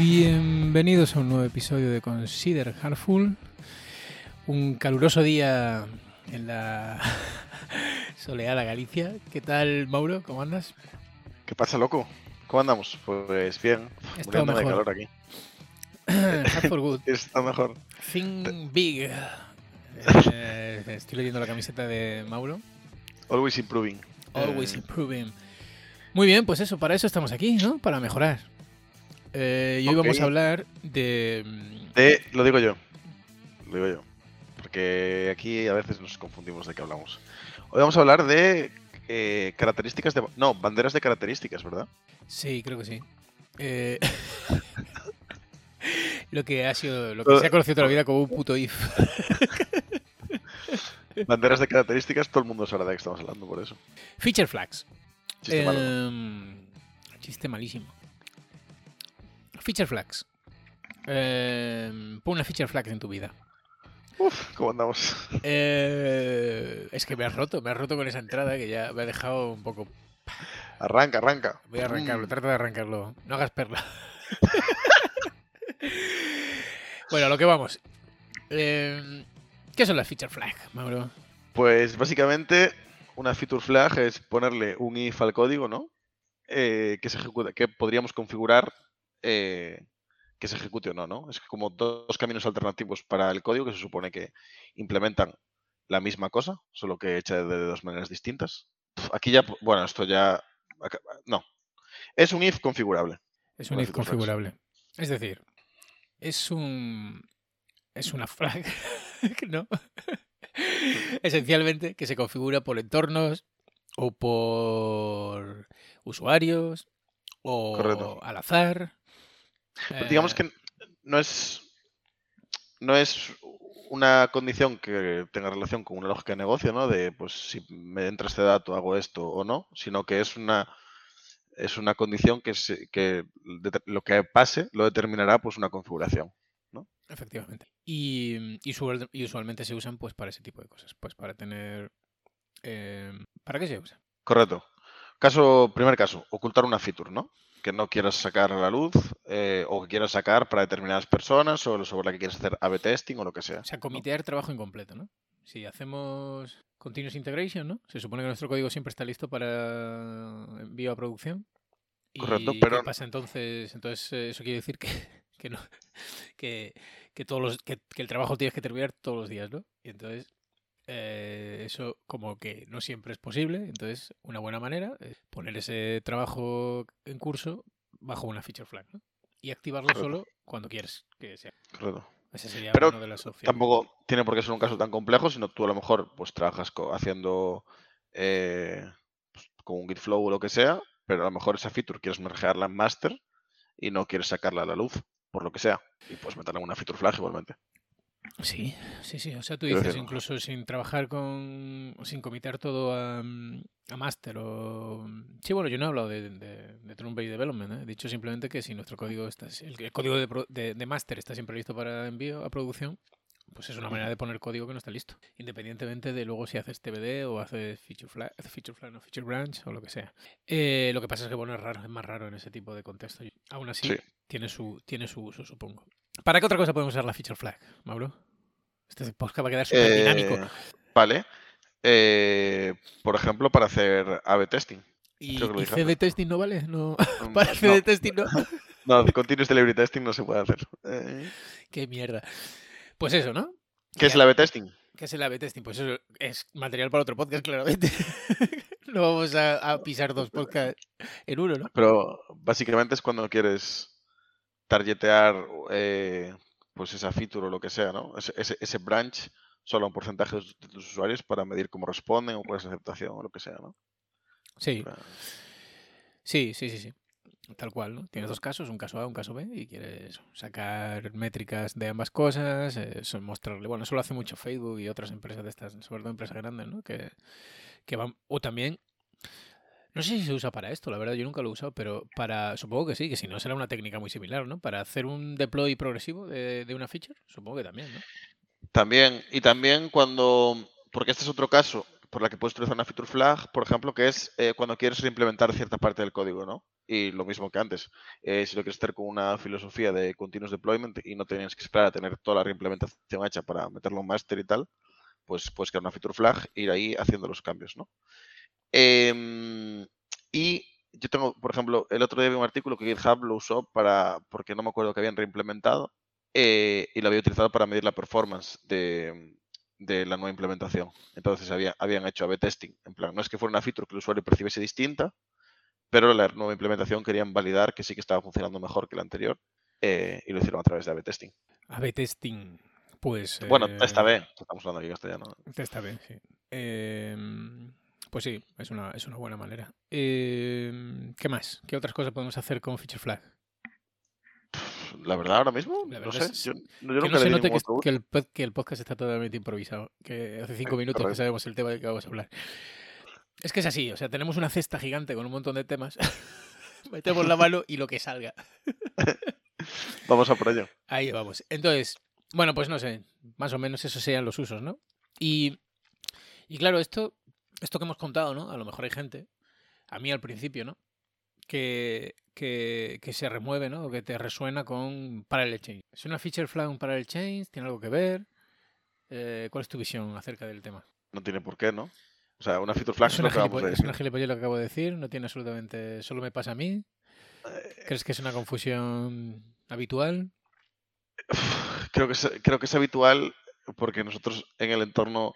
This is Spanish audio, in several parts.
Bienvenidos a un nuevo episodio de Consider Hardful. Un caluroso día en la soleada Galicia. ¿Qué tal, Mauro? ¿Cómo andas? ¿Qué pasa, loco? ¿Cómo andamos? Pues bien, Está muriéndome de calor aquí. Hard for good. Está mejor. Think big. Eh, estoy leyendo la camiseta de Mauro. Always improving. Always Eh, improving. Muy bien, pues eso, para eso estamos aquí, ¿no? Para mejorar. Eh, y hoy vamos a hablar de... mm, de- lo digo yo. Lo digo yo. Porque aquí a veces nos confundimos de qué hablamos. Hoy vamos a hablar de eh, características de... No, banderas de características, ¿verdad? Sí, creo que sí. Eh, lo que ha sido, lo que se ha conocido toda la vida como un puto if. Banderas de características, todo el mundo sabrá de qué estamos hablando, por eso. Feature flags. Chiste malo. Em, chiste malísimo. Feature flags. Em, pon una feature flag en tu vida. Uf, ¿cómo andamos? Eh, es que me has roto, me has roto con esa entrada que ya me ha dejado un poco. Arranca, arranca. Voy a arrancarlo, Mm, trata de arrancarlo. No hagas perla. bueno, a lo que vamos. Em, ¿Qué son las feature flag, Mauro? Pues básicamente una feature flag es ponerle un if al código, ¿no? Eh, que se ejecuta, que podríamos configurar eh, que se ejecute o no, ¿no? Es como dos caminos alternativos para el código que se supone que implementan la misma cosa, solo que hecha de dos maneras distintas. Aquí ya, bueno, esto ya, no. Es un if configurable. Es un if configurable. Es decir, es un. Es una flag, ¿no? Esencialmente que se configura por entornos o por usuarios o Correcto. al azar. Pero digamos Eh, que no es no es una condición que tenga relación con una lógica de negocio, ¿no? De pues si me entra este dato hago esto o no, sino que es una es una condición que, se- que lo que pase lo determinará pues una configuración. Efectivamente. Y, y usualmente se usan pues para ese tipo de cosas. Pues para tener. eh, ¿Para qué se usa? Correcto. Caso, primer caso, ocultar una feature, ¿no? Que no quieras sacar a la luz eh, o que quieras sacar para determinadas personas o sobre la que quieras hacer A/B testing o lo que sea. O sea, ¿no? comitear trabajo incompleto, ¿no? Si hacemos continuous integration, ¿no? Se supone que nuestro código siempre está listo para envío a producción. ¿Y Correcto, qué pero- pasa entonces? Entonces eh, eso quiere decir que, que no que, que todos los que, que el trabajo tienes que terminar todos los días, ¿no? Y entonces eh, eso como que no siempre es posible. Entonces una buena manera es poner ese trabajo en curso bajo una feature flag, ¿no? Y activarlo solo cuando quieres que sea. Correcto. Esa sería Pero una de las opciones. Tampoco tiene por qué ser un caso tan complejo, sino tú a lo mejor pues trabajas haciendo eh, pues, con un Gitflow o lo que sea, pero a lo mejor esa feature quieres mergearla en master y no quieres sacarla a la luz, por lo que sea. Y puedes meterla en una feature flag igualmente. Sí, sí, sí. O sea, tú dices, incluso sin trabajar con. sin comitar todo a, a master o. Sí, bueno, yo no he hablado de, de, de Trunk-based Development. ¿eh? He dicho simplemente que si nuestro código está. El, el código de, de, de master está siempre listo para envío a producción, pues es una manera de poner código que no está listo. Independientemente de luego si haces TBD o haces feature flag, feature flag o feature branch o lo que sea. Eh, lo que pasa es que, bueno, es raro, es más raro en ese tipo de contexto. Aún así, Sí. tiene, su, tiene su uso, supongo. ¿Para qué otra cosa podemos usar la feature flag, Mauro? Este podcast va a quedar súper dinámico. Eh, vale. Eh, por ejemplo, para hacer A/B testing. ¿Y, y CD testing no vale? No, Mm, para no, CD testing no. no, continuous delivery testing no se puede hacer. Eh, Qué mierda. Pues eso, ¿no? ¿Qué es el A/B testing? ¿Qué es el A-B testing? Pues eso es material para otro podcast, claramente. no vamos a, a pisar dos podcasts en uno, ¿no? Pero básicamente es cuando quieres targetear eh, pues esa feature o lo que sea, ¿no? Ese, ese, ese branch solo a un porcentaje de tus- usuarios para medir cómo responden o cuál es la aceptación o lo que sea, ¿no? Sí, sí, sí, sí, sí. Tal cual, ¿no? Tienes dos casos, un caso A, un caso B, y quieres sacar métricas de ambas cosas, eh, mostrarle. Bueno, eso lo hace mucho Facebook y otras empresas de estas, sobre todo empresas grandes, ¿no? Que, que van. O también. No sé si se usa para esto, la verdad, yo nunca lo he usado, pero para. Supongo que sí, que si no será una técnica muy similar, ¿no? Para hacer un deploy progresivo de, una feature, supongo que también, ¿no? También, y también cuando, porque este es otro caso por la que puedes utilizar una feature flag, por ejemplo, que es eh, cuando quieres reimplementar cierta parte del código, ¿no? Y lo mismo que antes, eh, si lo quieres hacer con una filosofía de continuous deployment y no tienes que esperar a tener toda la reimplementación hecha para meterlo en master y tal, pues puedes crear una feature flag e ir ahí haciendo los cambios, ¿no? Em, y yo tengo, por ejemplo, el otro día vi un artículo que GitHub lo usó para, porque no me acuerdo que habían reimplementado, eh, y lo había utilizado para medir la performance de, de la nueva implementación. Entonces había, habían hecho A-B testing. En plan, no es que fuera una feature que el usuario percibiese distinta, pero la nueva implementación querían validar que sí que estaba funcionando mejor que la anterior eh, y lo hicieron a través de A-B testing. A-B testing, pues... Bueno, eh, esta B, estamos hablando aquí castellano. Testa B, sí. Em, pues sí, es una, es una buena manera. Em, ¿Qué más? ¿Qué otras cosas podemos hacer con Feature Flag? La verdad, ahora mismo, no sé. es Yo, yo Que nunca no le se di note ningún que, otro uso. que el, pod- que el podcast está totalmente improvisado. Que hace cinco minutos que sabemos el tema del que vamos a hablar. Es que es así, o sea, tenemos una cesta gigante con un montón de temas. Metemos la mano y lo que salga. Vamos a por ello. Ahí vamos. Entonces, bueno, pues no sé, más o menos esos serían los usos, ¿no? Y, y claro, esto, esto que hemos contado, ¿no? A lo mejor hay gente, a mí al principio, ¿no? Que, que, que se remueve, ¿no? O que te resuena con Parallel Change. ¿Es una feature flag un Parallel Change? ¿Tiene algo que ver? Eh, ¿Cuál es tu visión acerca del tema? No tiene por qué, ¿no? O sea, una feature flag ¿Es una, gilipo- es una gilipollez lo que acabo de decir? ¿No tiene absolutamente... ¿Solo me pasa a mí? Eh, ¿Crees que es una confusión habitual? Creo que, es, creo que es habitual porque nosotros en el entorno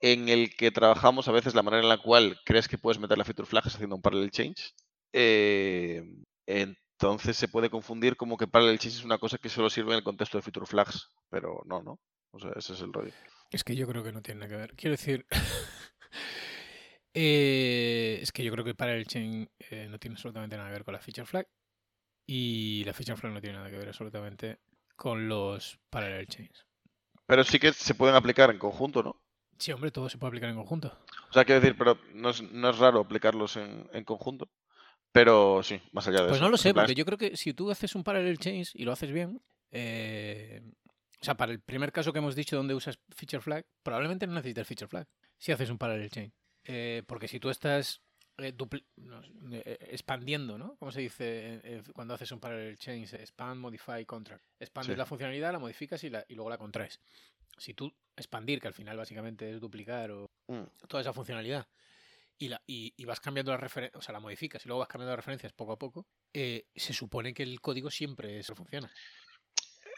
en el que trabajamos, a veces la manera en la cual crees que puedes meter la feature flag es haciendo un parallel change. Eh, entonces se puede confundir como que parallel change es una cosa que solo sirve en el contexto de feature flags, pero no, ¿no? O sea, ese es el rollo. Es que yo creo que no tiene nada que ver. Quiero decir, eh, es que yo creo que para el chain eh, no tiene absolutamente nada que ver con la feature flag y la feature flag no tiene nada que ver absolutamente con los parallel chains. Pero sí que se pueden aplicar en conjunto, ¿no? Sí, hombre, todo se puede aplicar en conjunto. O sea, quiero decir, pero no es, no es raro aplicarlos en, en conjunto. Pero sí, más allá de Pues eso. no lo sé, porque yo creo que si tú haces un parallel change y lo haces bien, eh, o sea, para el primer caso que hemos dicho donde usas feature flag, probablemente no necesites feature flag si haces un parallel chain. Eh, porque si tú estás eh, no, eh, expandiendo, ¿no? ¿Cómo se dice cuando haces un parallel chain? Expand, modify, contract. Expandes Sí. la funcionalidad, la modificas y, la, y luego la contraes. Si tú expandir, que al final básicamente es duplicar o mm, toda esa funcionalidad y, la, y, y vas cambiando las referencias, o sea, la modificas y luego vas cambiando las referencias poco a poco, eh, se supone que el código siempre eso funciona.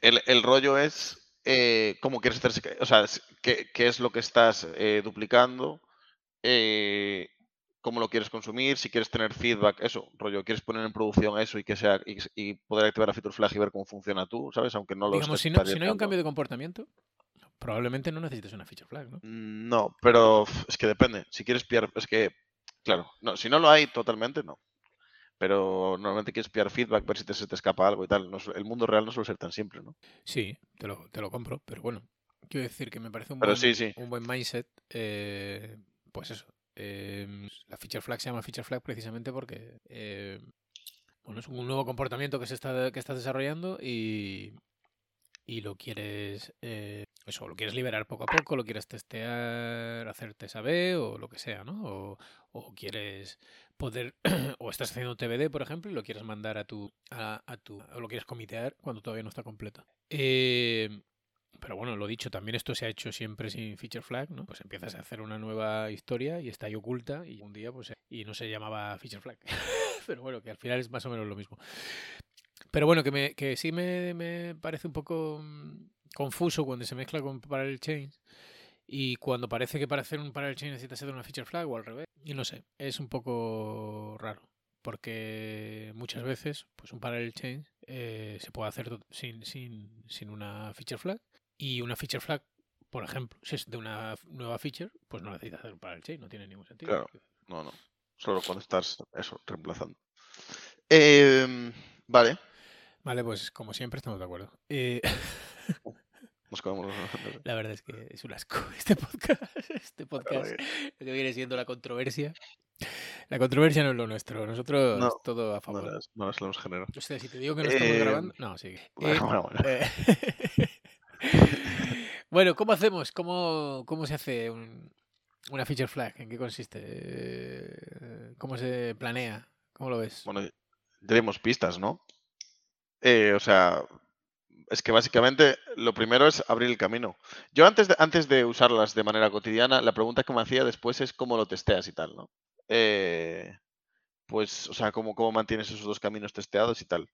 el, el rollo es eh, cómo quieres hacerse. O sea, qué, qué es lo que estás eh, duplicando, cómo lo quieres consumir, si quieres tener feedback, eso, rollo, quieres poner en producción eso y que sea y, y poder activar la feature flag y ver cómo funciona tú, ¿sabes? Aunque no lo Digamos, si no, si no hay un cambio de comportamiento, probablemente no necesites una feature flag, ¿no? No, pero es que depende. Si quieres pillar, es que, claro, no, si no lo hay totalmente, no. Pero normalmente quieres pillar feedback, ver si te, se te escapa algo y tal. No el mundo real no suele ser tan simple, ¿no? Sí, te lo, te lo compro, pero bueno, quiero decir que me parece un, Pero buen, sí, sí. un buen mindset, eh, pues eso. eh, la feature flag se llama feature flag precisamente porque eh, bueno, es un nuevo comportamiento que se está que estás desarrollando y, y lo quieres eh, eso, lo quieres liberar poco a poco, lo quieres testear, hacer test A/B o lo que sea, ¿no? O, o quieres poder o estás haciendo TBD, por ejemplo, y lo quieres mandar a tu a, a tu o lo quieres comitear cuando todavía no está completo. Eh, pero bueno, lo dicho, también esto se ha hecho siempre sin feature flag, ¿no? Pues empiezas a hacer una nueva historia y está ahí oculta y un día pues y no se llamaba feature flag. Pero bueno, que al final es más o menos lo mismo. Pero bueno, que, me, que sí me, me parece un poco mm, confuso cuando se mezcla con parallel chains y cuando parece que para hacer un parallel chain necesitas hacer una feature flag o al revés. Y no sé, es un poco raro porque muchas veces pues un parallel chain eh, se puede hacer sin, sin, sin una feature flag y una feature flag, por ejemplo, si es de una nueva feature, pues no necesitas hacer un parallel chain, no tiene ningún sentido. Claro. No, no. Solo cuando estás, eso, reemplazando. Em, vale. Vale, pues como siempre estamos de acuerdo. Eh, Nos comemos la verdad es que es un asco este podcast. Este podcast, lo que viene siendo la controversia. La controversia no es lo nuestro, nosotros No, todo a No favor. no las hemos generado. O sea, si te digo que no estamos Eh, grabando. No, sigue. Eh, Bueno, bueno, bueno. bueno, ¿cómo hacemos? ¿Cómo, cómo se hace un- una feature flag? ¿En qué consiste? ¿Cómo se planea? ¿Cómo lo ves? Bueno, debemos pistas, ¿no? Eh, o sea, es que básicamente lo primero es abrir el camino. Yo antes de, antes de usarlas de manera cotidiana, la pregunta que me hacía después es cómo lo testeas y tal, ¿no? Eh, pues, o sea, cómo, cómo mantienes esos dos caminos testeados y tal.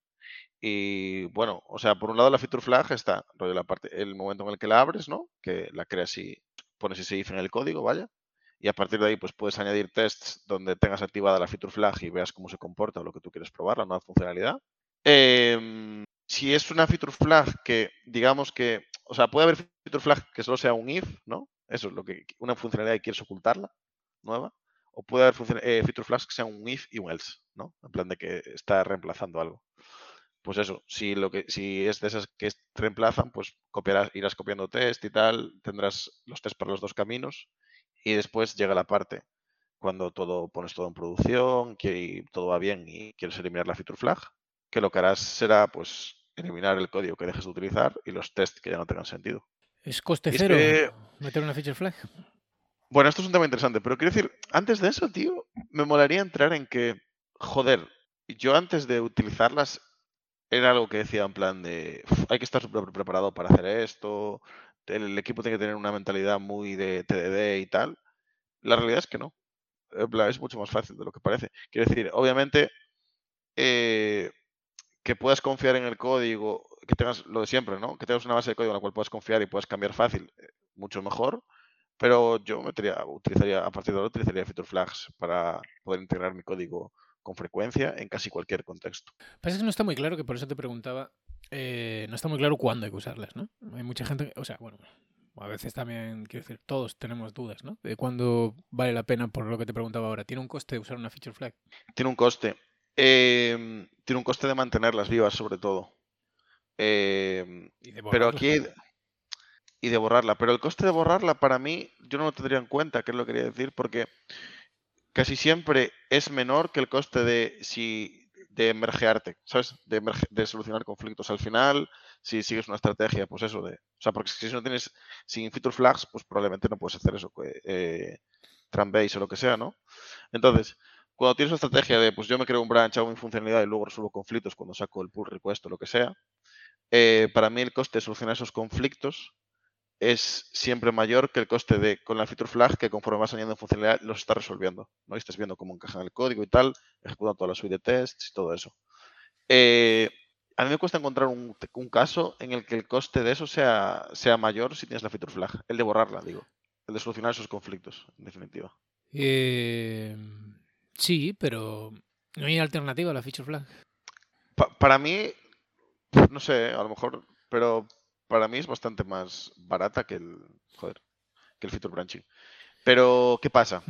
Y bueno, o sea, por un lado la feature flag está la parte, el momento en el que la abres, ¿no? Que la creas y pones ese if en el código, vaya. Y a partir de ahí, pues puedes añadir tests donde tengas activada la feature flag y veas cómo se comporta o lo que tú quieres probar, la nueva funcionalidad. Em, si es una feature flag que, digamos que, o sea, puede haber feature flag que solo sea un if, ¿no? Eso es lo que, una funcionalidad y quieres ocultarla, nueva. O puede haber eh, feature flags que sean un if y un else, ¿no? En plan de que está reemplazando algo. Pues eso, si lo que, si es de esas que reemplazan, pues copiarás, irás copiando test y tal, tendrás los test para los dos caminos, y después llega la parte cuando todo pones todo en producción, que todo va bien y quieres eliminar la feature flag, que lo que harás será pues eliminar el código que dejes de utilizar y los tests que ya no tengan sentido. ¿Es coste cero meter una feature flag? Bueno, esto es un tema interesante, pero quiero decir, antes de eso, tío, me molaría entrar en que, joder, yo antes de utilizarlas era algo que decía en plan de, hay que estar preparado para hacer esto, el, equipo tiene que tener una mentalidad muy de TDD y tal. La realidad es que no. Es mucho más fácil de lo que parece. Quiero decir, obviamente, eh, que puedas confiar en el código, que tengas lo de siempre, ¿no? Que tengas una base de código en la cual puedas confiar y puedas cambiar fácil, eh, mucho mejor. Pero yo metería, utilizaría, a partir de ahora utilizaría feature flags para poder integrar mi código con frecuencia en casi cualquier contexto. Pasa que no está muy claro, que por eso te preguntaba, eh, no está muy claro cuándo hay que usarlas, ¿no? Hay mucha gente, o sea, bueno, a veces también, quiero decir, todos tenemos dudas, ¿no? De cuándo vale la pena, por lo que te preguntaba ahora. ¿Tiene un coste usar una feature flag? Tiene un coste. Em, tiene un coste de mantenerlas vivas, sobre todo. Em, pero aquí. Y de borrarla. Pero el coste de borrarla, para mí, yo no lo tendría en cuenta, que es lo que quería decir, porque casi siempre es menor que el coste de si de emergearte, ¿sabes? De, de, solucionar conflictos al final, si sigues una estrategia, pues eso de... O sea, porque si no tienes, sin feature flags, pues probablemente no puedes hacer eso, eh, base o lo que sea, ¿no? Entonces, cuando tienes una estrategia de, pues yo me creo un branch, hago mi funcionalidad y luego resuelvo conflictos cuando saco el pull request o lo que sea, eh, para mí el coste de solucionar esos conflictos es siempre mayor que el coste de con la feature flag que conforme vas añadiendo funcionalidad los está resolviendo. ¿no? Y estás viendo cómo encajan el código y tal, ejecutando toda la suite de tests y todo eso. Eh, a mí me cuesta encontrar un, caso en el que el coste de eso sea, sea mayor si tienes la feature flag. El de borrarla, digo. El de solucionar esos conflictos, en definitiva. Eh, sí, pero no hay alternativa a la feature flag. para mí, no sé, a lo mejor, pero para mí es bastante más barata que el, joder, que el feature branching. Pero, ¿qué pasa?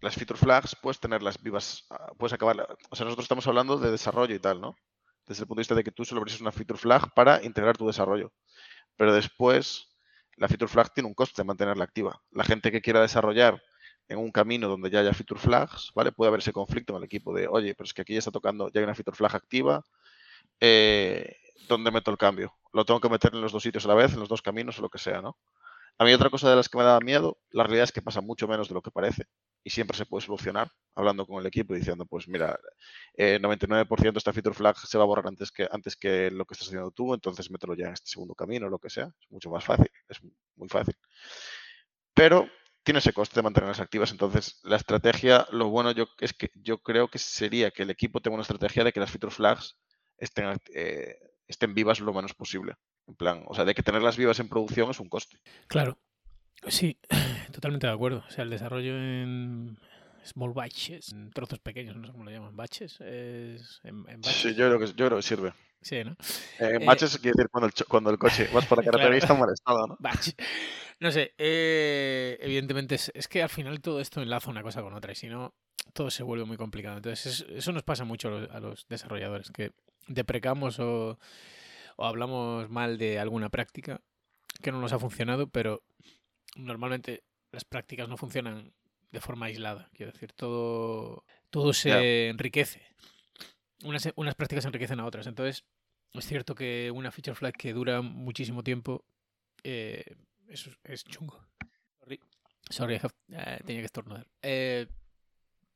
Las feature flags puedes tenerlas vivas, ah, puedes acabar. O sea, nosotros estamos hablando de desarrollo y tal, ¿no? Desde el punto de vista de que tú solo abres una feature flag para integrar tu desarrollo. Pero después, la feature flag tiene un coste de mantenerla activa. La gente que quiera desarrollar en un camino donde ya haya feature flags, ¿vale? Puede haber ese conflicto en el equipo de, oye, pero es que aquí ya está tocando, ya hay una feature flag activa, eh, ¿dónde meto el cambio? Lo tengo que meter en los dos sitios a la vez, en los dos caminos o lo que sea, ¿no? A mí otra cosa de las que me da miedo, la realidad es que pasa mucho menos de lo que parece y siempre se puede solucionar hablando con el equipo y diciendo, pues mira, eh, 99% de esta feature flag se va a borrar antes que, antes que lo que estás haciendo tú, entonces mételo ya en este segundo camino o lo que sea. Es mucho más fácil, es muy fácil. Pero tiene ese coste de mantenerlas activas, entonces la estrategia, lo bueno yo es que yo creo que sería que el equipo tenga una estrategia de que las feature flags estén, eh, estén vivas lo menos posible. En plan, o sea, de que tenerlas vivas en producción es un coste. Claro. Sí, totalmente de acuerdo. O sea, el desarrollo en small batches, en trozos pequeños, no sé cómo lo llaman, batches, es en, Sí, yo creo, que, yo creo que sirve. Sí, ¿no? Eh, batches quiere decir cuando el, cuando el coche vas por la carretera y está mal estado, ¿no? Batch. No sé, eh, evidentemente es, es, que al final todo esto enlaza una cosa con otra y si no, todo se vuelve muy complicado. Entonces, eso nos pasa mucho a los desarrolladores, que deprecamos o, o hablamos mal de alguna práctica que no nos ha funcionado, pero normalmente las prácticas no funcionan de forma aislada. Quiero decir, todo, todo se enriquece. Unas, unas prácticas enriquecen a otras. Entonces, es cierto que una feature flag que dura muchísimo tiempo eh, es, es, chungo. Sorry, Sorry uh, tenía que estornudar. Eh,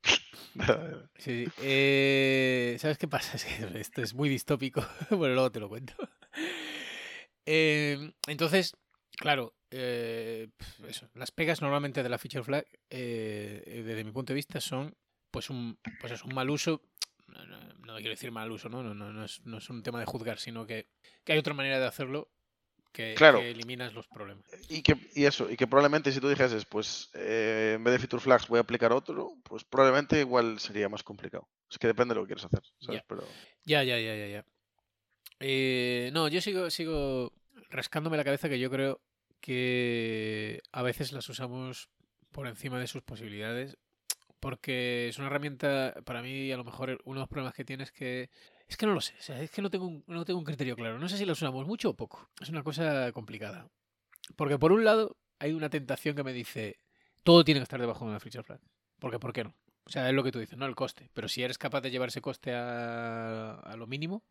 Sí, sí. Eh, ¿Sabes qué pasa? Es que esto es muy distópico. bueno, luego te lo cuento. Eh, entonces, claro, eh, eso, las pegas normalmente de la feature flag, eh, eh, desde mi punto de vista, son pues un, pues es un mal uso. No, no- no quiero decir mal uso, ¿no? No, no, no, es, no es un tema de juzgar, sino que, que hay otra manera de hacerlo que, Claro. que eliminas los problemas. Y que y eso, y que probablemente si tú dijeses, pues eh, en vez de feature flags voy a aplicar otro, pues probablemente igual sería más complicado. Es que depende de lo que quieres hacer, ¿sabes? Ya. Pero Ya, ya, ya, ya, ya. Eh, no, yo sigo, sigo rascándome la cabeza que yo creo que a veces las usamos por encima de sus posibilidades. Porque es una herramienta, para mí, a lo mejor uno de los problemas que tiene es que. Es que no lo sé, o sea, es que no tengo, un, no tengo un criterio claro. No sé si las usamos mucho o poco. Es una cosa complicada. Porque por un lado, hay una tentación que me dice: todo tiene que estar debajo de una feature flag. Porque, ¿por qué no? O sea, es lo que tú dices, no el coste. Pero si eres capaz de llevar ese coste a, a lo mínimo,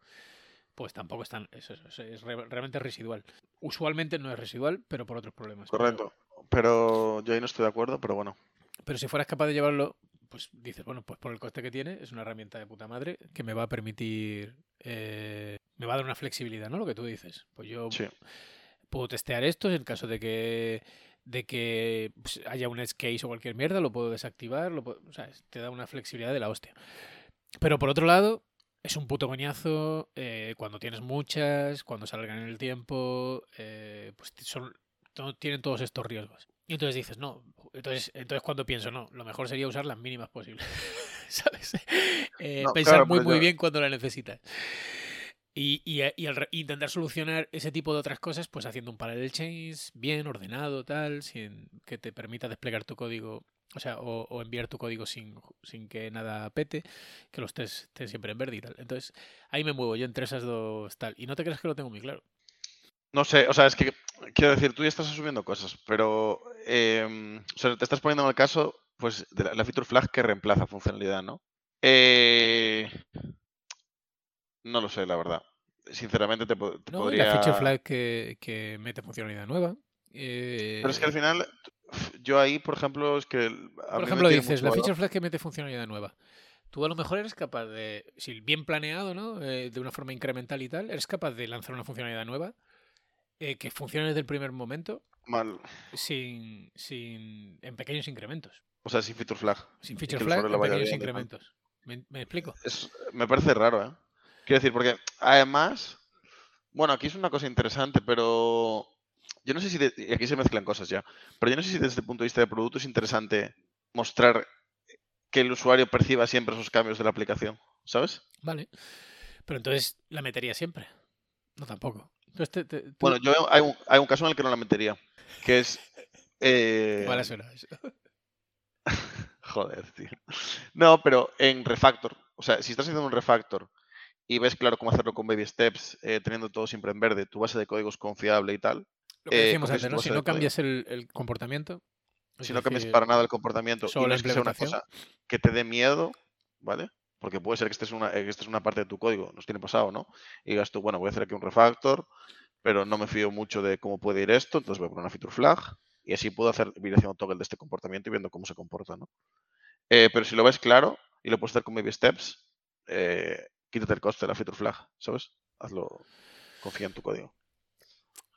pues tampoco es tan. Es, es- es re- realmente residual. Usualmente no es residual, pero por otros problemas. Correcto. Pero yo ahí no estoy de acuerdo, pero bueno. Pero, si fueras capaz de llevarlo, pues dices, bueno, pues por el coste que tiene, es una herramienta de puta madre que me va a permitir. eh, me va a dar una flexibilidad, ¿no? Lo que tú dices. Pues yo Sí. puedo testear esto en caso de que de que pues, haya un edge case o cualquier mierda, lo puedo desactivar, lo puedo- o sea, te da una flexibilidad de la hostia. Pero por otro lado, es un puto coñazo eh, cuando tienes muchas, cuando salgan en el tiempo, eh, pues son, tienen todos estos riesgos. Y entonces dices, no, entonces, entonces cuando pienso, no, lo mejor sería usar las mínimas posibles, ¿sabes? Eh, No, pensar claro, muy, pero muy yo- bien cuando la necesitas. Y, y, y al re- intentar solucionar ese tipo de otras cosas, pues haciendo un parallel chains bien ordenado, tal, sin que te permita desplegar tu código, o sea, o, o enviar tu código sin, sin que nada pete, que los test estén siempre en verde y tal. Entonces, ahí me muevo yo entre esas dos tal. Y no te creas que lo tengo muy claro. No sé, o sea, es que quiero decir, tú ya estás asumiendo cosas, pero em, o sea, te estás poniendo en el caso pues de la, la feature flag que reemplaza funcionalidad, ¿no? Eh, no lo sé, la verdad. Sinceramente te, te No, podría... la feature flag que, que mete funcionalidad nueva. eh, Pero es que al final, yo ahí, por ejemplo, es que... Por ejemplo, dices, la feature flag que mete funcionalidad nueva. Tú a lo mejor eres capaz de, si bien planeado, ¿no? Eh, de una forma incremental y tal, eres capaz de lanzar una funcionalidad nueva eh, que funcione desde el primer momento Mal. sin, sin, en pequeños incrementos. O sea, sin feature flag. Sin feature flag en pequeños incrementos. ¿Me, me explico? Es- me parece raro, ¿eh? Quiero decir, porque además, bueno, aquí es una cosa interesante, pero yo no sé si, de- y aquí se mezclan cosas ya, pero yo no sé si desde el punto de vista de producto es interesante mostrar que el usuario perciba siempre esos cambios de la aplicación, ¿sabes? Vale. Pero entonces la metería siempre. No tampoco. Entonces te- te- tú- Bueno, yo hay un, hay un caso en el que no la metería, que es... eh, mala suena eso. Joder, tío. No, pero en refactor. O sea, si estás haciendo un refactor y ves claro cómo hacerlo con baby steps, eh, teniendo todo siempre en verde, tu base de código es confiable y tal, Lo que eh, decíamos antes, ¿no? Si no cambias el, el comportamiento. si no cambias para nada el comportamiento y solo no es que sea una cosa que te dé miedo, ¿vale? Porque puede ser que estés en una, eh, que estés en una parte de tu código, nos tiene pasado, ¿no? Y digas tú, bueno, voy a hacer aquí un refactor, pero no me fío mucho de cómo puede ir esto, entonces voy a poner una feature flag y así puedo hacer, ir haciendo toggle de este comportamiento y viendo cómo se comporta, ¿no? Eh, pero si lo ves claro y lo puedes hacer con baby steps, eh, quítate el coste de la feature flag, ¿sabes? Hazlo, confía en tu código.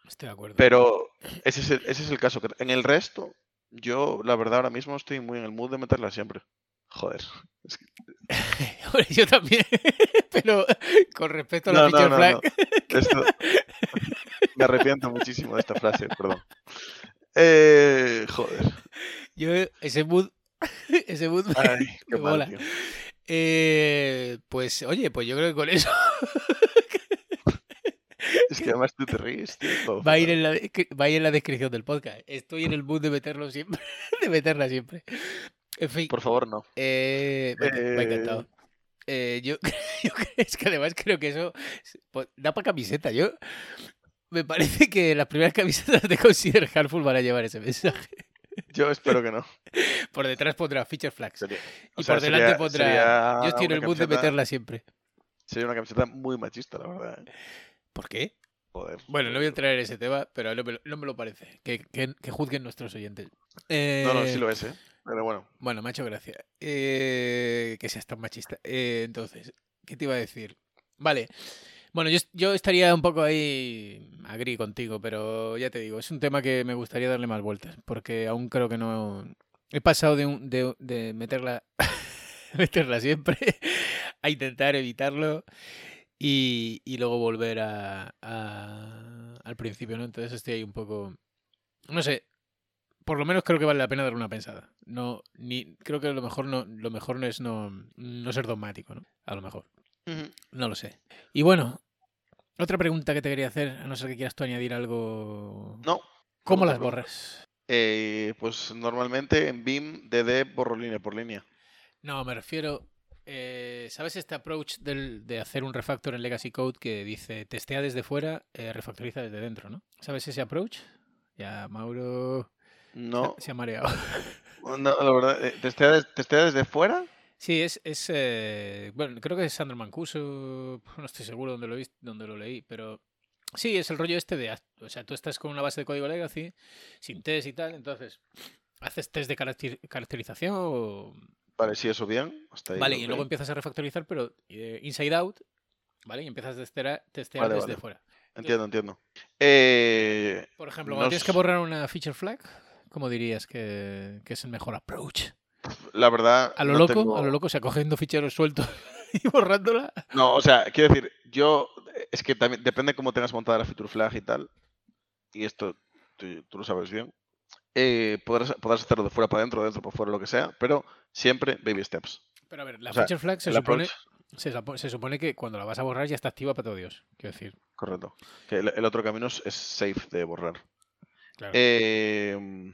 Estoy de acuerdo. Pero ese es el, ese es el caso. que- En el resto, yo la verdad ahora mismo estoy muy en el mood de meterla siempre. Joder. es que- yo también. Pero con respecto a la No, feature no, flag. Esto- Me arrepiento muchísimo de esta frase, perdón. Eh, joder. Yo, ese mood. Ese mood me, Ay, me mal, mola. Eh, pues, oye, pues yo creo que con eso Es que además tú te ríes, tío. va a, ir en la, va a ir en la descripción del podcast. Estoy en el mood de meterlo siempre. De meterla siempre. En fin. Por favor, no. Eh, me, ha- me ha Eh, encantado. Eh, yo, yo es que además creo que eso pues, da para camiseta. Yo me parece que las primeras camisetas de Consider Harmful van a llevar ese mensaje. Yo espero que no. Por detrás pondrá Feature Flags. Sería, Y sea, por delante sería- pondrá. sería Yo estoy en el mood de meterla siempre. Sería una camiseta muy machista, la verdad. ¿eh? ¿Por qué? Joder. Bueno, no voy a entrar en ese tema, pero no me lo, no me lo parece. Que, que- que juzguen nuestros oyentes. Eh, No, no, sí lo es, ¿eh? Bueno. Bueno, me ha. Eh, que seas tan machista. Eh, entonces, ¿qué te iba a decir? Vale. Bueno, yo, yo estaría un poco ahí agri contigo, pero ya te digo, es un tema que me gustaría darle más vueltas, porque aún creo que no... He pasado de, un- de, meterla, meterla siempre a intentar evitarlo y, luego volver a- al principio, ¿no? Entonces estoy ahí un poco... No sé, por lo menos creo que vale la pena darle una pensada. No, ni, creo que lo mejor no, lo mejor no es no, no ser dogmático, ¿no? A lo mejor. No lo sé. Y bueno, otra pregunta que te quería hacer, a no ser que quieras tú añadir algo. No. ¿Cómo no las borras? Eh, pues normalmente en BIM, DD, borro línea por línea. No, me refiero. eh, ¿Sabes este approach del- de hacer un refactor en Legacy Code que dice testea desde fuera, eh, refactoriza desde dentro, ¿no? ¿Sabes ese approach? Ya, Mauro No, se ha mareado. no, la verdad, eh, ¿testea, des- testea desde fuera? Sí, es, es eh, bueno, creo que es Sandro Mancuso, no estoy seguro dónde lo, dónde lo leí, pero sí, es el rollo este de, o sea, tú estás con una base de código legacy, sin test y tal, entonces haces test de caracter- caracterización, o- Vale, sí, eso bien. Hasta ahí, vale, y luego empiezas a refactorizar, pero eh, inside out, ¿vale? Y empiezas a testear, testear Vale, desde vale. fuera. Entiendo, entiendo. Eh, Por ejemplo, tienes que borrar una feature flag, ¿cómo dirías que, que es el mejor approach? la verdad. A lo no loco, tengo- a lo loco, o sea, cogiendo ficheros sueltos y borrándola. No, o sea, quiero decir, yo. Es que también depende cómo tengas montada la feature flag y tal. Y esto tú, tú lo sabes bien. Eh, podrás, podrás hacerlo de fuera para adentro, de dentro para fuera, lo que sea. Pero siempre baby steps. Pero a ver, la O sea, feature flag se supone, se, supone que cuando la vas a borrar ya está activa para todo Dios. Quiero decir, Correcto. Que el, el otro camino es, es safe de borrar. claro. Eh,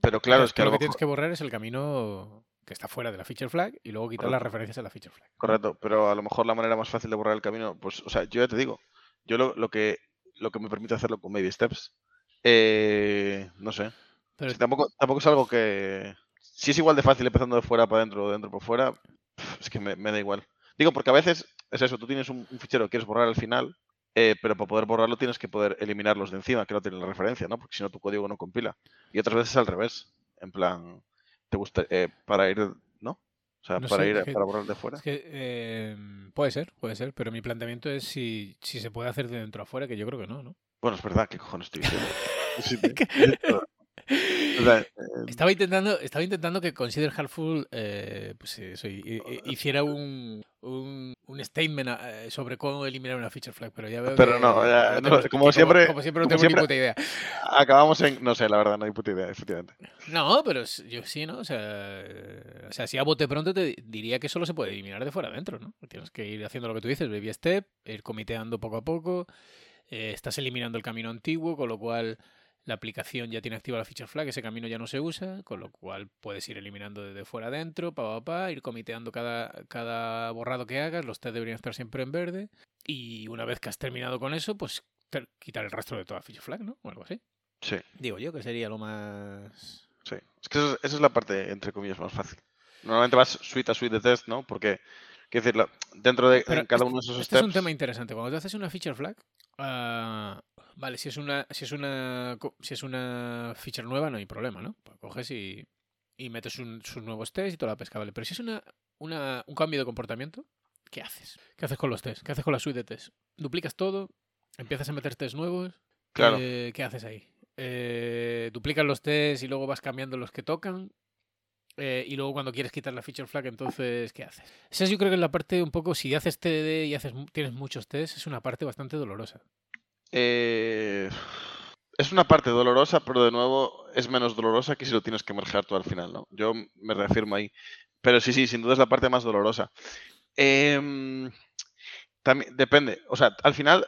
pero claro, es que lo que tienes que borrar es el camino que está fuera de la feature flag y luego quitar las referencias a la feature flag. Correcto, pero a lo mejor la manera más fácil de borrar el camino, pues, o sea, yo ya te digo, yo lo, lo que lo que me permite hacerlo con baby steps, eh, no sé. Pero tampoco, tampoco es algo que. Si es igual de fácil empezando de fuera para adentro o de dentro para fuera, es que me, me da igual. Digo, porque a veces es eso, tú tienes un, un fichero que quieres borrar al final, eh, pero para poder borrarlo tienes que poder eliminarlos de encima, que no tienen la referencia, ¿no? Porque si no tu código no compila. Y otras veces al revés. En plan, te gusta eh, para ir, ¿no? O sea, No para sé, ir es que- para borrar de fuera. es que eh, puede ser, puede ser, pero mi planteamiento es si, si se puede hacer de dentro a fuera, que yo creo que no, ¿no? Bueno, es verdad, ¿qué cojones estoy diciendo? Sí, Que- o sea, eh, Estaba intentando, estaba intentando que Consider Helpful eh, pues eso, hi- hiciera un, un, un statement eh, sobre cómo eliminar una feature flag, pero ya veo Pero que no, ya, no como siempre- como siempre no tengo ni puta idea. acabamos en. No sé, la verdad, no hay puta idea, efectivamente. No, pero yo sí, ¿no? O sea, eh, o sea, si a bote pronto te diría que solo se puede eliminar de fuera adentro, ¿no? Tienes que ir haciendo lo que tú dices, baby step, ir comiteando poco a poco, eh, estás eliminando el camino antiguo, con lo cual la aplicación ya tiene activa la feature flag, ese camino ya no se usa, con lo cual puedes ir eliminando desde fuera adentro, pa, pa, pa, ir comiteando cada, cada borrado que hagas, los test deberían estar siempre en verde, y una vez que has terminado con eso, pues quitar el rastro de toda feature flag, ¿no? O algo así. Sí, Digo yo que sería lo más... sí. Es que eso esa es la parte, entre comillas, más fácil. Normalmente vas suite a suite de test, ¿no? Porque, quiero decir, dentro de Pero cada uno de esos Este es un tema interesante. Cuando te haces una feature flag, ah, vale, si es una, si es una, si es una feature nueva no hay problema, ¿no? Pues coges y, y metes un- sus nuevos tests y toda la pesca, vale. Pero si es una, una, un cambio de comportamiento, ¿qué haces? ¿Qué haces con los tests? ¿Qué haces con la suite de tests? ¿Duplicas todo? ¿Empiezas a meter tests nuevos? Claro. Eh, ¿Qué haces ahí? Eh, ¿Duplicas los tests y luego vas cambiando los que tocan? Eh, y luego cuando quieres quitar la feature flag, entonces, ¿qué haces? Esa es, yo creo que es la parte un poco, si haces TDD y haces, tienes muchos tests, es una parte bastante dolorosa. Eh, es una parte dolorosa, pero de nuevo es menos dolorosa que si lo tienes que mergear tú al final, ¿no? Yo me reafirmo ahí. Pero sí, sí, sin duda es la parte más dolorosa. Em, también depende. O sea, al final,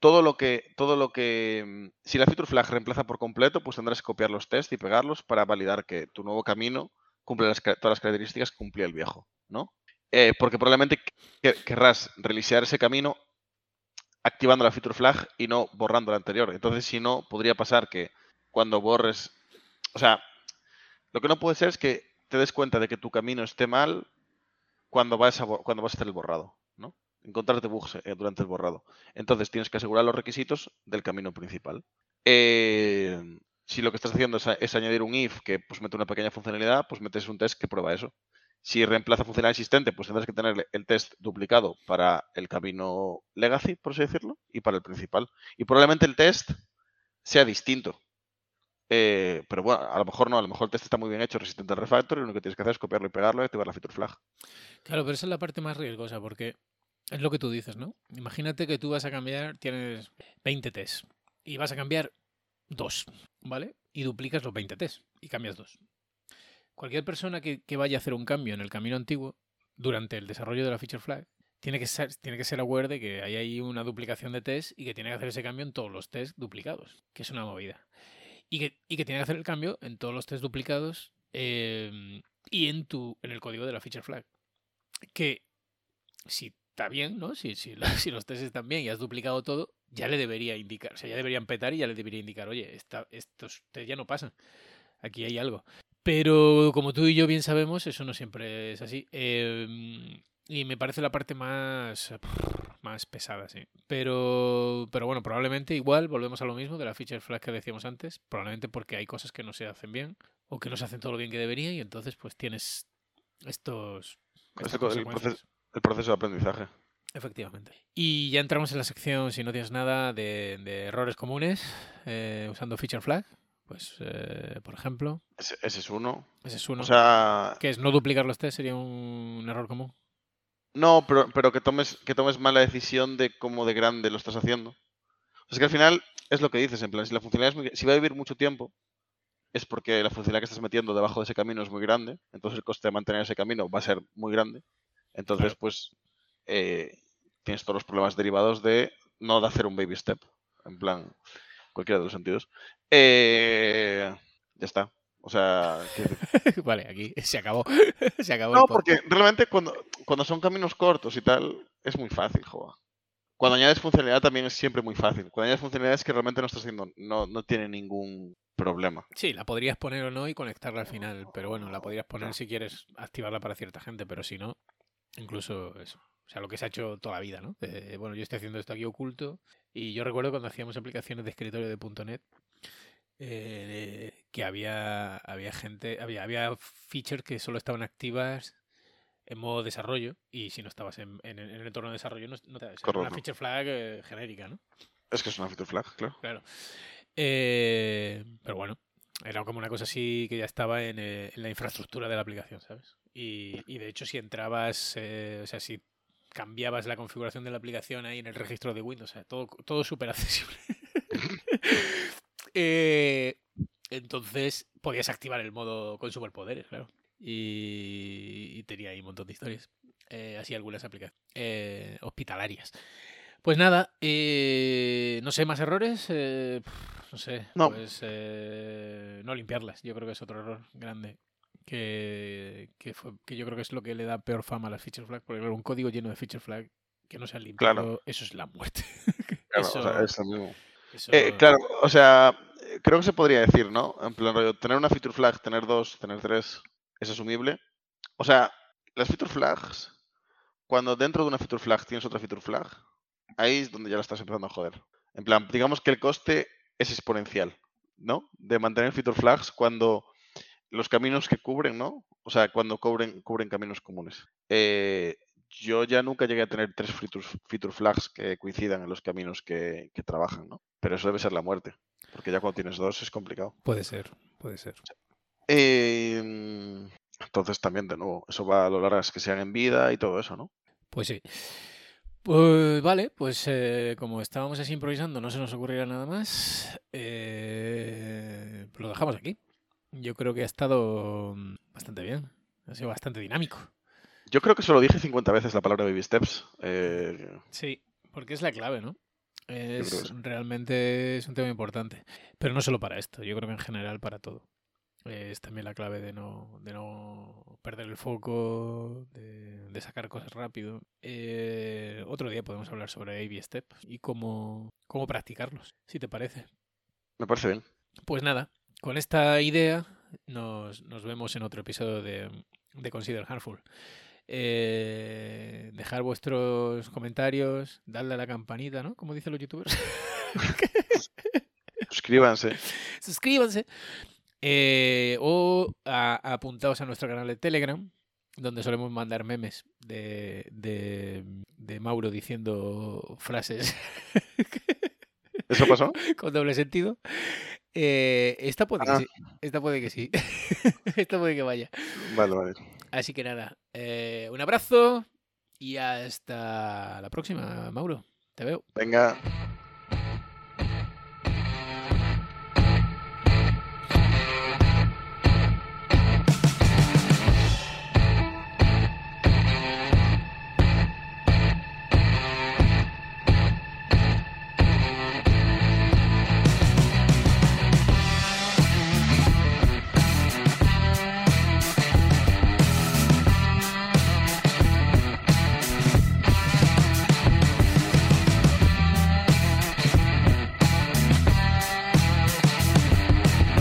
todo lo que. Todo lo que. mm, Si la feature flag reemplaza por completo, pues tendrás que copiar los tests y pegarlos para validar que tu nuevo camino cumple todas las características que cumplía el viejo, ¿no? Eh, porque probablemente que- querrás releasear ese camino activando la feature flag y no borrando la anterior. Entonces, si no, podría pasar que cuando borres. O sea, lo que no puede ser es que te des cuenta de que tu camino esté mal cuando vas a, cuando vas a hacer el borrado, ¿no? Encontrarte bugs eh, durante el borrado. Entonces, tienes que asegurar los requisitos del camino principal. Eh, si lo que estás haciendo es, añadir un if que pues mete una pequeña funcionalidad, pues metes un test que prueba eso. Si reemplaza funcionalidad existente, pues tendrás que tener el test duplicado para el camino legacy, por así decirlo, y para el principal. Y probablemente el test sea distinto. Eh, pero bueno, a lo mejor no, a lo mejor el test está muy bien hecho, resistente al refactor, y lo único que tienes que hacer es copiarlo y pegarlo y activar la feature flag. Claro, pero esa es la parte más riesgosa porque es lo que tú dices, ¿no? Imagínate que tú vas a cambiar, tienes 20 tests y vas a cambiar dos, ¿vale? Y duplicas los 20 tests y cambias dos. Cualquier persona que, que vaya a hacer un cambio en el camino antiguo durante el desarrollo de la feature flag tiene que ser, tiene que ser aware de que hay ahí una duplicación de test y que tiene que hacer ese cambio en todos los tests duplicados, que es una movida. Y que, y que tiene que hacer el cambio en todos los tests duplicados eh, y en, tu, en el código de la feature flag. Que si está bien, ¿no? Si, si, la- si los tests están bien y has duplicado todo, ya le debería indicar, o sea, ya deberían petar y ya le debería indicar, oye, esta, estos test ya no pasan, aquí hay algo. Pero como tú y yo bien sabemos, eso no siempre es así. Eh, y me parece la parte más, más pesada, sí. Pero, pero bueno, probablemente igual volvemos a lo mismo de la feature flag que decíamos antes. Probablemente porque hay cosas que no se hacen bien o que no se hacen todo lo bien que debería y entonces pues tienes estos... estas co- el consecuencias. proceso, el proceso de aprendizaje. Efectivamente. Y ya entramos en la sección, si no tienes nada, de, de errores comunes eh, usando feature flag. Pues, eh, por ejemplo, Ese, ese es uno. ese es uno. O sea, que es no duplicar los test, sería un, un error común. no, pero, pero que tomes, que tomes mala decisión de cómo de grande lo estás haciendo. O sea, que al final es lo que dices, en plan, si la funcionalidad es muy- si va a vivir mucho tiempo, es porque la funcionalidad que estás metiendo debajo de ese camino es muy grande, entonces el coste de mantener ese camino va a ser muy grande. Entonces, Claro. pues, eh, tienes todos los problemas derivados de no de hacer un baby step, en plan, cualquiera de los sentidos. Eh, ya está. O sea, decir, vale, aquí se acabó. se acabó no, el porque realmente cuando, cuando son caminos cortos y tal, es muy fácil, joder. Cuando añades funcionalidad también es siempre muy fácil. Cuando añades funcionalidades que realmente no estás haciendo, no, no tiene ningún problema. Sí, la podrías poner o no y conectarla al final. Pero bueno, la podrías poner si quieres activarla para cierta gente, pero si no, incluso eso. O sea, lo que se ha hecho toda la vida, ¿no? De, bueno, yo estoy haciendo esto aquí oculto. Y yo recuerdo cuando hacíamos aplicaciones de escritorio de .NET eh, que había, había gente, había, había features que solo estaban activas en modo desarrollo y si no estabas en, en- en el entorno de desarrollo no, no te o sea, una feature flag eh, genérica, ¿no? Es que es una feature flag, claro. Claro. Eh, pero bueno, era como una cosa así que ya estaba en, eh, en la infraestructura de la aplicación, ¿sabes? Y, y de hecho, si entrabas, eh, o sea, si cambiabas la configuración de la aplicación ahí en el registro de Windows, o sea, todo, todo súper accesible. Eh, entonces podías activar el modo con superpoderes, claro. Y, y tenía ahí un montón de historias. Eh, así algunas aplicaciones eh, hospitalarias. Pues nada, eh, no sé, más errores. eh, no sé, No. pues eh, no limpiarlas. Yo creo que es otro error grande. Que, que, fue- que yo creo que es lo que le da peor fama a las feature flag. Porque claro, un código lleno de feature flag que no se han limpiado, Claro. eso es la muerte. Claro, Eso- o sea, es lo mismo. eso- Eh, claro, o sea, creo que se podría decir, ¿no? En plan, rollo, tener una feature flag, tener dos, tener tres, es asumible. O sea, las feature flags, cuando dentro de una feature flag tienes otra feature flag, ahí es donde ya la estás empezando a joder. En plan, digamos que el coste es exponencial, ¿no? De mantener feature flags cuando los caminos que cubren, ¿no? O sea, cuando cubren, cubren caminos comunes. Eh, yo ya nunca llegué a tener tres feature, feature flags que coincidan en los caminos que, que trabajan, ¿no? Pero eso debe ser la muerte, porque ya cuando tienes dos es complicado. Puede ser, puede ser. Eh, entonces también, de nuevo, eso va a lo largas que sean en vida y todo eso, ¿no? Pues sí. Pues vale, pues eh, como estábamos así improvisando, no se nos ocurrirá nada más. eh, lo dejamos aquí. Yo creo que ha estado mm, bastante bien. Ha sido bastante dinámico. Yo creo que solo dije 50 veces la palabra baby steps. eh, Sí, porque es la clave, ¿no? Es realmente es un tema importante. Pero no solo para esto, yo creo que en general para todo. Es también la clave de no, de no perder el foco, de, de sacar cosas rápido. Eh, otro día podemos hablar sobre A-B Steps y cómo, cómo practicarlos, si te parece. me parece bien. Pues nada, con esta idea nos, nos vemos en otro episodio de, de Consider Harmful. Eh, dejar vuestros comentarios, darle a la campanita, ¿no? Como dicen los youtubers. Suscríbanse. Suscríbanse. Eh, o a- apuntaos a nuestro canal de Telegram, donde solemos mandar memes de, de, de Mauro diciendo frases ¿Eso pasó? con doble sentido. Eh, esta puede que Ah. sí. Esta puede que sí. esta puede que vaya. Vale, vale. Así que nada, eh, un abrazo y hasta la próxima, Mauro. Te veo. Venga.